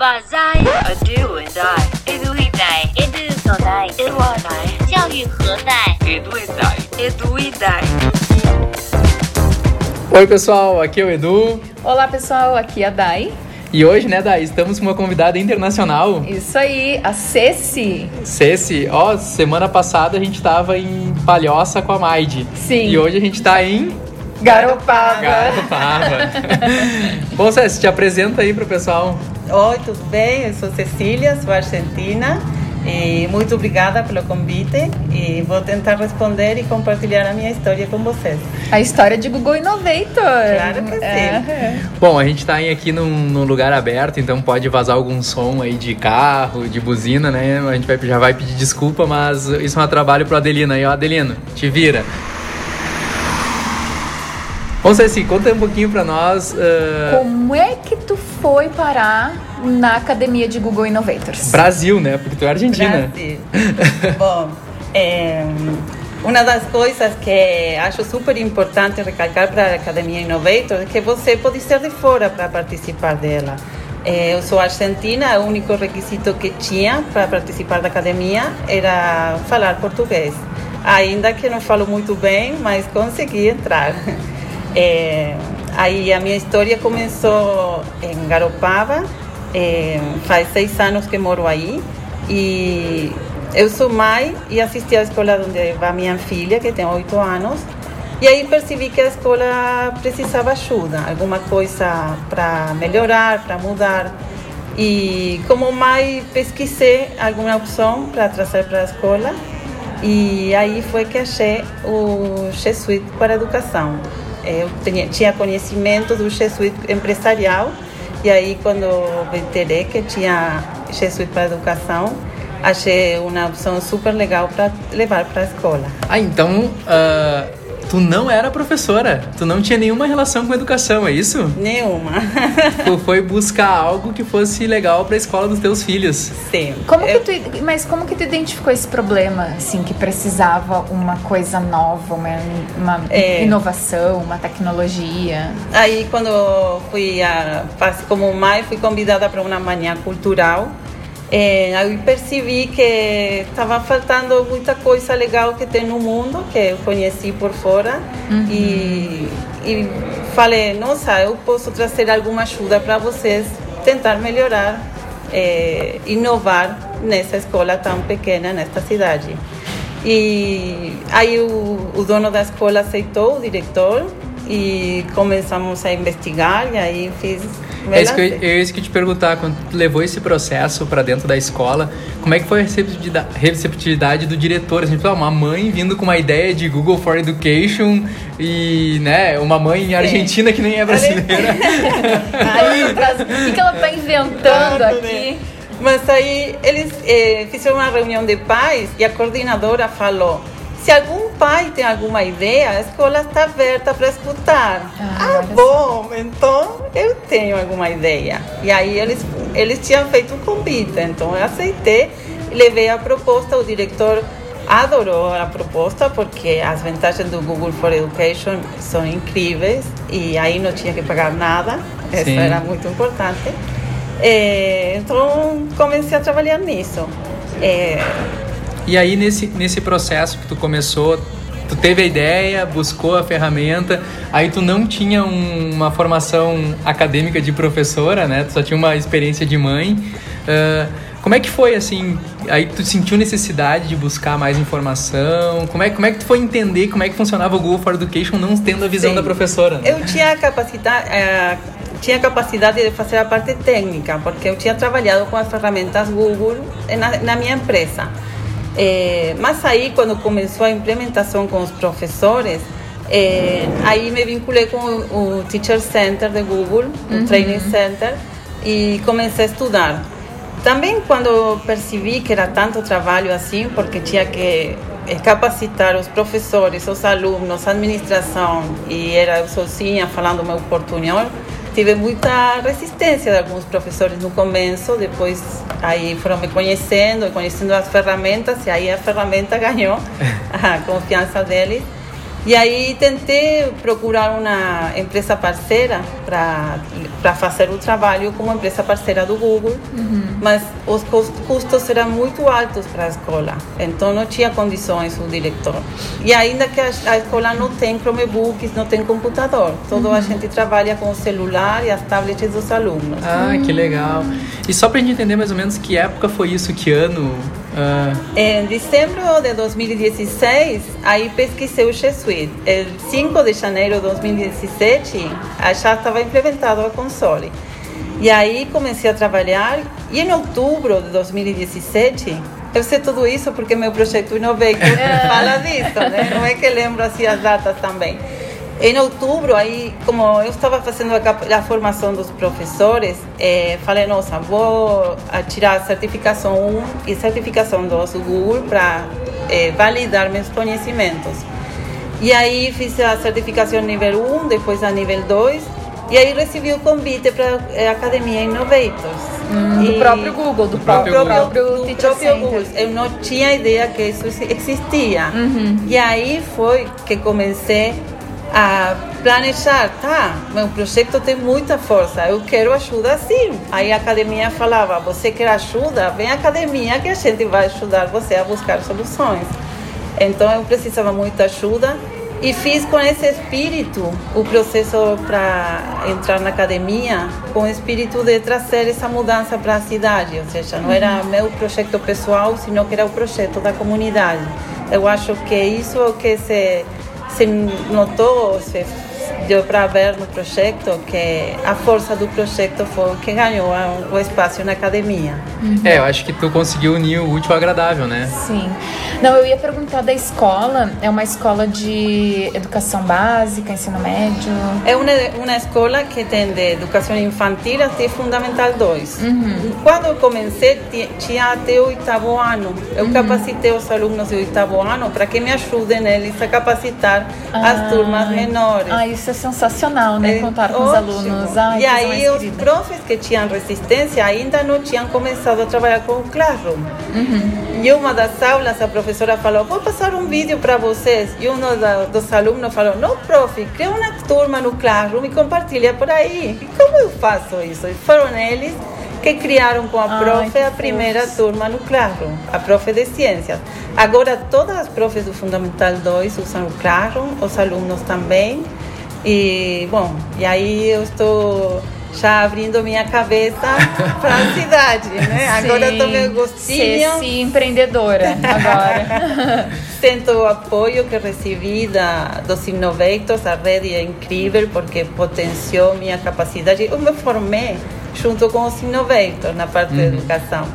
Bazai, a do and die, edu e die, edu so die, edu a die, 教育何在？edu e die, edu e die. Oi, pessoal, aqui é o Edu. Olá, pessoal, aqui é a Dai. E hoje, né, Dai, estamos com uma convidada internacional. Isso aí, a Ceci. Ceci, ó, semana passada a gente tava em Palhoça com a Maide. Sim. E hoje a gente tá em Garopaba. Garopaba. Bom, Ceci, te apresenta aí pro pessoal. Oi, tudo bem? Eu sou Cecília, sou argentina. E muito obrigada pelo convite e vou tentar responder e compartilhar a minha história com vocês. A história de Google Innovator. Claro que sim. É. Bom, a gente tá aqui num, num lugar aberto, então pode vazar algum som aí de carro, de buzina, né? A gente vai, já vai pedir desculpa, mas isso é um trabalho pro Adelino aí, ó, Adelino, te vira. Bom, Ceci, conta um pouquinho pra nós. uh, Como é que tu foi parar na academia de Google Innovators? Brasil, né? Porque tu é argentina. Brasil. Bom, é, uma das coisas que acho super importante recalcar para a Academia Innovator é que você pode ser de fora para participar dela. É, eu sou argentina, o único requisito que tinha para participar da academia era falar português. Ainda que não falo muito bem, mas consegui entrar. É, aí a minha história começou em Garopaba, é, faz seis anos que moro aí e eu sou mãe e assisti à escola onde vai minha filha, que tem oito anos. E aí percebi que a escola precisava ajuda, alguma coisa para melhorar, para mudar. E como mãe pesquisei alguma opção para trazer para a escola e aí foi que achei o G Suite para a educação. Eu tinha, tinha conhecimento do Suite empresarial e aí quando me enterei que tinha Suite para educação, achei uma opção super legal para levar para a escola. Ah, então ah, tu não era professora, tu não tinha nenhuma relação com educação, é isso? Nenhuma. Tu foi buscar algo que fosse legal pra escola dos teus filhos. Sim. Como que Eu- tu, mas como que tu identificou esse problema, assim, que precisava uma coisa nova, uma, uma É. inovação, uma tecnologia? Aí quando fui a, faz- como mãe fui convidada para uma manhã cultural, eh, aí percebi que estava faltando muita coisa legal que tem no mundo que eu conheci por fora e, e falei nossa eu posso trazer alguma ajuda para vocês tentar melhorar eh, inovar nessa escola tão pequena nesta cidade e aí o, o dono da escola aceitou, o diretor, e começamos a investigar, e aí fiz. É isso, que eu, lancei. é isso que eu ia te perguntar, quando tu levou esse processo pra dentro da escola, como é que foi a receptividade, do diretor? Assim, uma mãe vindo com uma ideia de Google for Education e, né, uma mãe argentina que nem é brasileira. O que, que ela tá inventando aqui? Mas aí eles eh, fizeram uma reunião de pais e a coordenadora falou: se algum pai tem alguma ideia, a escola está aberta para escutar. Ah, Ah, bom, então eu tenho alguma ideia. E aí eles, eles tinham feito um convite, então eu aceitei e levei a proposta. O diretor adorou a proposta porque as vantagens do Google for Education são incríveis e aí não tinha que pagar nada, isso Sim. era muito importante. É, então comecei a trabalhar nisso. É, E aí, nesse, nesse processo que tu começou, tu teve a ideia, buscou a ferramenta, aí tu não tinha um- uma formação acadêmica de professora, né? Tu só tinha uma experiência de mãe. Ah, como é que foi, assim, aí tu sentiu necessidade de buscar mais informação? Como é, como é que tu foi entender como é que funcionava o Google for Education não tendo a visão Sim. da professora? né? eu tinha capacidade, eh, tinha capacidade de fazer a parte técnica, porque eu tinha trabalhado com as ferramentas Google na, na minha empresa. Eh, mas aí, quando começou a implementação com os professores, eh, aí me vinculei com o, o Teacher Center de Google, o Training Center, e comecei a estudar. Também quando percebi que era tanto trabalho assim, porque tinha que capacitar os professores, os alunos, a administração, e era sozinha falando meu portunhol, tive muita resistência de alguns professores no começo, depois aí foram me conhecendo, conhecendo as ferramentas, e aí a ferramenta ganhou a confiança deles. E aí tentei procurar uma empresa parceira para fazer o trabalho como empresa parceira do Google, uhum. mas os custos eram muito altos para a escola, então não tinha condições o diretor. E ainda que a, a escola não tem Chromebooks, não tem computador, toda uhum. a gente trabalha com o celular e as tablets dos alunos. Ah, que legal. E só para a gente entender mais ou menos que época foi isso, que ano ah. Em dezembro de 2016, aí pesquisei o G Suite. El 5 de janeiro de 2017, já estava implementado a console. E aí comecei a trabalhar e em outubro de 2017 eu sei tudo isso porque meu projeto Innovator fala disso, né? Não é que lembro assim as datas também. Em outubro, aí, como eu estava fazendo a, a formação dos professores, eh, falei, nossa, vou tirar a certificação 1 e certificação 2 do Google para eh, validar meus conhecimentos. E aí fiz a certificação nível 1, depois a nível 2, e aí recebi o convite para a eh, Academia Innovators. Hum, do próprio Google, do próprio, do próprio, Google. do próprio Google. Eu não tinha ideia que isso existia. Uhum. E aí foi que comecei a planejar, tá, meu projeto tem muita força, eu quero ajuda sim. Aí a academia falava, você quer ajuda? Vem à academia que a gente vai ajudar você a buscar soluções. Então eu precisava muita ajuda e fiz com esse espírito o processo para entrar na academia, com o espírito de trazer essa mudança para a cidade, ou seja, não era meu projeto pessoal, sino que era o projeto da comunidade. Eu acho que isso é o que se se notou, se deu para ver no projeto que a força do projeto foi que ganhou o espaço na academia. Uhum. É, eu acho que tu conseguiu unir o útil ao agradável, né? Sim. Não, eu ia perguntar da escola. É uma escola de educação básica, ensino médio? É uma, uma escola que tem de educação infantil até fundamental 2. Uhum. Quando eu comecei, tinha até o oitavo ano. Eu uhum. capacitei os alunos do oitavo ano para que me ajudem eles a capacitar ah, as turmas menores. Ah, isso é sensacional, né? É, Contar com ótimo. os alunos. Ai, e aí os profs que tinham resistência ainda não tinham começado a trabalhar com o Classroom. Uhum. E uma das aulas a professora falou, vou passar um vídeo para vocês. E um dos alunos falou, não, prof, cria uma turma no Classroom e compartilha por aí. E como eu faço isso? E foram eles que criaram com a prof Ai, a primeira fofo. turma no Classroom, a prof de ciências. Agora todas as profs do Fundamental 2 usam o Classroom, os alunos também. E, bom, e aí eu estou já abrindo minha cabeça para a cidade, né? Sim, agora eu estou meio gostinho. Sim, empreendedora agora. Sinto o apoio que recebi da, dos Innovators, a rede é incrível porque potenciou minha capacidade. Eu me formei junto com os Innovators na parte uhum. da educação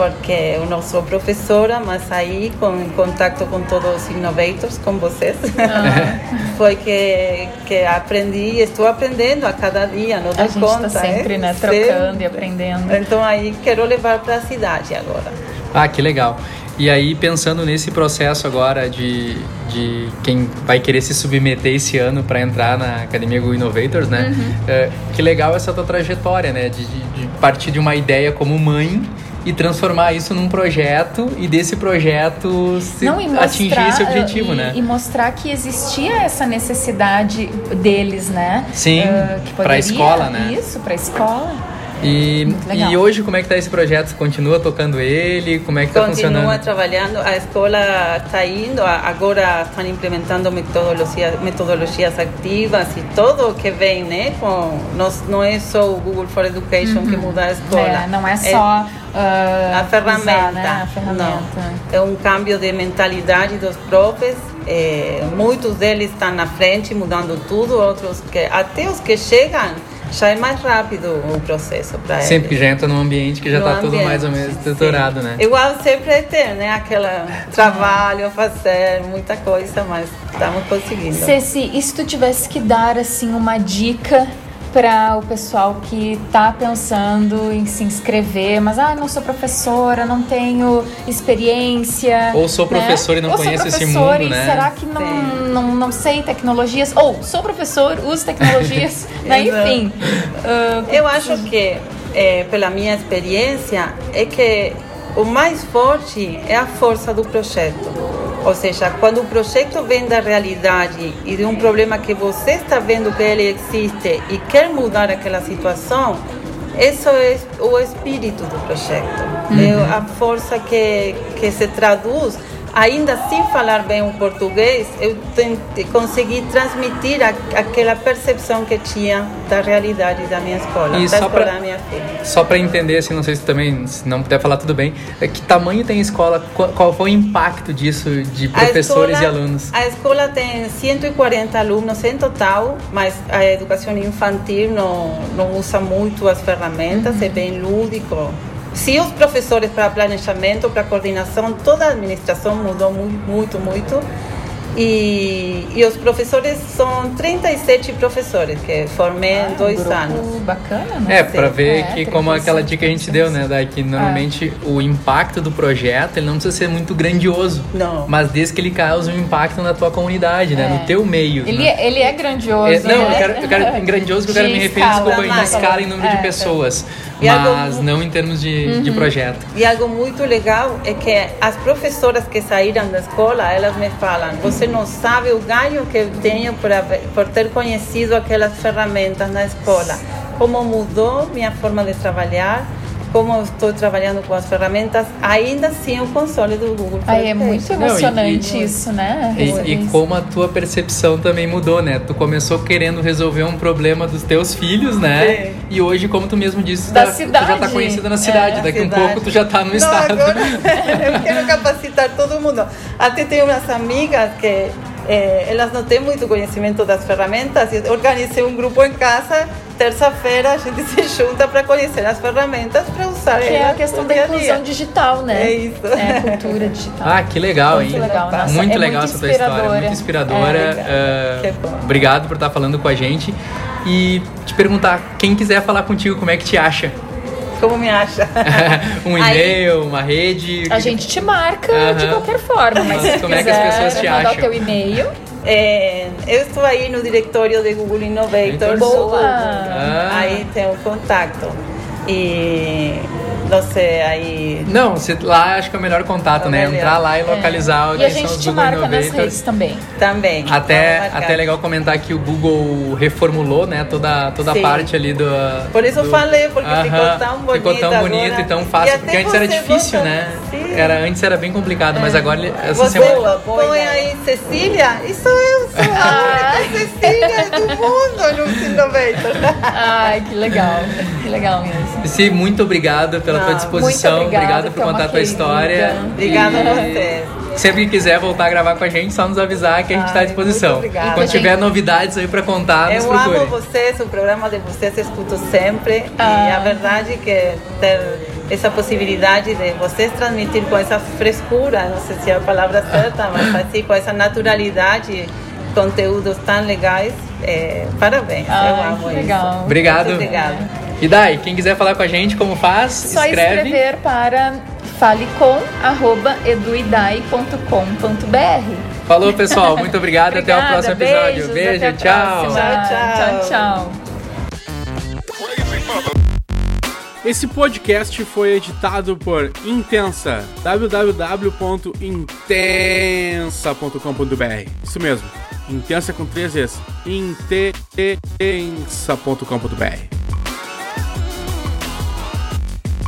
porque eu não sou professora, mas aí, com em contato com todos os innovators, com vocês, ah. foi que, que aprendi, estou aprendendo a cada dia, não dou conta. A gente está sempre, é? né, trocando sempre. e aprendendo. Então aí quero levar para a cidade agora. Ah, que legal. E aí, pensando nesse processo agora de, de quem vai querer se submeter esse ano para entrar na Academia Go Innovators, né? Uhum. É, que legal essa tua trajetória, né? De, de, de partir de uma ideia como mãe e transformar isso num projeto e desse projeto se Não, mostrar, atingir esse objetivo, e, né? E mostrar que existia essa necessidade deles, né? Sim, uh, para a escola, né? Isso, para a escola. E, e hoje como é que está esse projeto? Continua tocando ele? Como é que está funcionando? Continua trabalhando. A escola está indo. Agora estão implementando metodologias, metodologias ativas e tudo que vem, né? Com, não, não é só o Google for Education uhum. que muda a escola. É, não é só... É, Uh, a ferramenta. Usar, né? a ferramenta. Não. É um cambio de mentalidade dos profs. É, muitos deles estão na frente, mudando tudo. Outros que até os que chegam já é mais rápido o processo para. Sempre que já entra num ambiente que já está tudo mais ou menos estruturado, né? Igual sempre é ter, né? Aquela trabalho fazer, muita coisa, mas estamos conseguindo. Ceci, e se tu tivesse que dar, assim, uma dica para o pessoal que está pensando em se inscrever, mas ah, não sou professora, não tenho experiência. Ou sou né? professor né? e não Ou conheço esse mundo, né? Será que não, não, não sei tecnologias? Ou sou professor, uso tecnologias, né? Enfim. Uh, Eu acho que, é, pela minha experiência, é que o mais forte é a força do projeto. Ou seja, quando o projeto vem da realidade e de um problema que você está vendo que ele existe e quer mudar aquela situação, isso é o espírito do projeto. Uhum. É a força que, que se traduz ainda sem falar bem o português, eu tentei, consegui transmitir a, aquela percepção que tinha da realidade da minha escola, e da escola pra, da minha filha. Só para entender, assim, não sei se também, se não puder falar tudo bem, é que tamanho tem a escola, qual, qual foi o impacto disso de professores escola, e alunos? A escola tem 140 alunos em total, mas a educação infantil não, não usa muito as ferramentas, uhum. é bem lúdico se os professores para planejamento, para coordenação, toda a administração mudou muito, muito. E, e os professores são 37 professores que formei ah, em dois um anos. Bacana, né? É, para ver é, que, como aquela dica que a gente deu, né, Dai, que normalmente é. o impacto do projeto ele não precisa ser muito grandioso. Não. Mas desde que ele cause um impacto na tua comunidade, né? No é. teu meio. Ele, né? é, ele é grandioso. É, não, né? eu quero, eu quero grandioso que eu quero me referir, desculpa, em escala, em número de pessoas. Mas algo, não em termos de, uhum. de projeto. E algo muito legal é que as professoras que saíram da escola, elas me falam, você não sabe o ganho que eu tenho por, por ter conhecido aquelas ferramentas na escola. Como mudou minha forma de trabalhar, como estou trabalhando com as ferramentas, ainda assim o console do Google. Aí é muito emocionante Não, e, isso, né? E, e, como a tua percepção também mudou, né? Tu começou querendo resolver um problema dos teus filhos, né? Sim. E hoje, como tu mesmo disse, da tá, cidade. tu já está conhecida na cidade. É, Daqui a um pouco tu já está no Não, estado. Agora, eu quero capacitar todo mundo. Até tenho umas amigas que eh, elas não têm muito conhecimento das ferramentas. Eu organizei um grupo em casa. Terça-feira a gente se junta para conhecer as ferramentas para usar. Que é a questão da inclusão digital, né? É isso. É a cultura digital. Ah, que legal, muito hein? Legal. Nossa, muito é legal muito essa tua história, muito inspiradora. É, uh, obrigado por estar falando com a gente e te perguntar quem quiser falar contigo, como é que te acha? Como me acha? um e-mail, uma rede. A gente te marca uh -huh. de qualquer forma, mas, mas como é que as pessoas te mandar acham? o teu e-mail. É, eu estou aí no diretório de Google Innovators. Boa! Ah. Aí tem o contato. E você aí. Não, você, lá acho que é o melhor contato, é né? Melhor. Entrar lá e localizar é. quem são os Google Innovators. Nas redes também. Também. Até, até é legal comentar que o Google reformulou, né? Toda, toda a parte ali do. Por isso do... eu falei, porque uh -huh. ficou tão bonito. Ficou tão bonito agora. e tão fácil. E porque antes era difícil, né? Sim. Era, antes era bem complicado, mas é. agora essa você semana. Põe aí Cecília, isso eu sou a única Cecília do mundo no Innovators. Ai, que legal. Que legal mesmo. Sim, muito obrigado pela tua disposição. Obrigado por contar a tua história. Obrigada a você. Sempre que quiser voltar a gravar com a gente, só nos avisar que a gente está à disposição. E quando tiver novidades aí para contar, nos Eu amo vocês, o programa de vocês eu escuto sempre. Ah. E a verdade é que ter essa possibilidade de vocês transmitir com essa frescura, não sei se é a palavra certa, mas assim, com essa naturalidade, conteúdos tão legais. É, parabéns, Ai, eu amo legal. isso. Obrigado. Muito obrigada. E daí, quem quiser falar com a gente, como faz? Só escreve. escrever para falecom@eduidai.com.br. Falou, pessoal. Muito obrigado. até o próximo episódio. Beijos, Beijo, tchau. Tchau, tchau. tchau. Esse podcast foi editado por Intensa, www.intensa.com.br. Isso mesmo, Intensa com três vezes, intensa.com.br.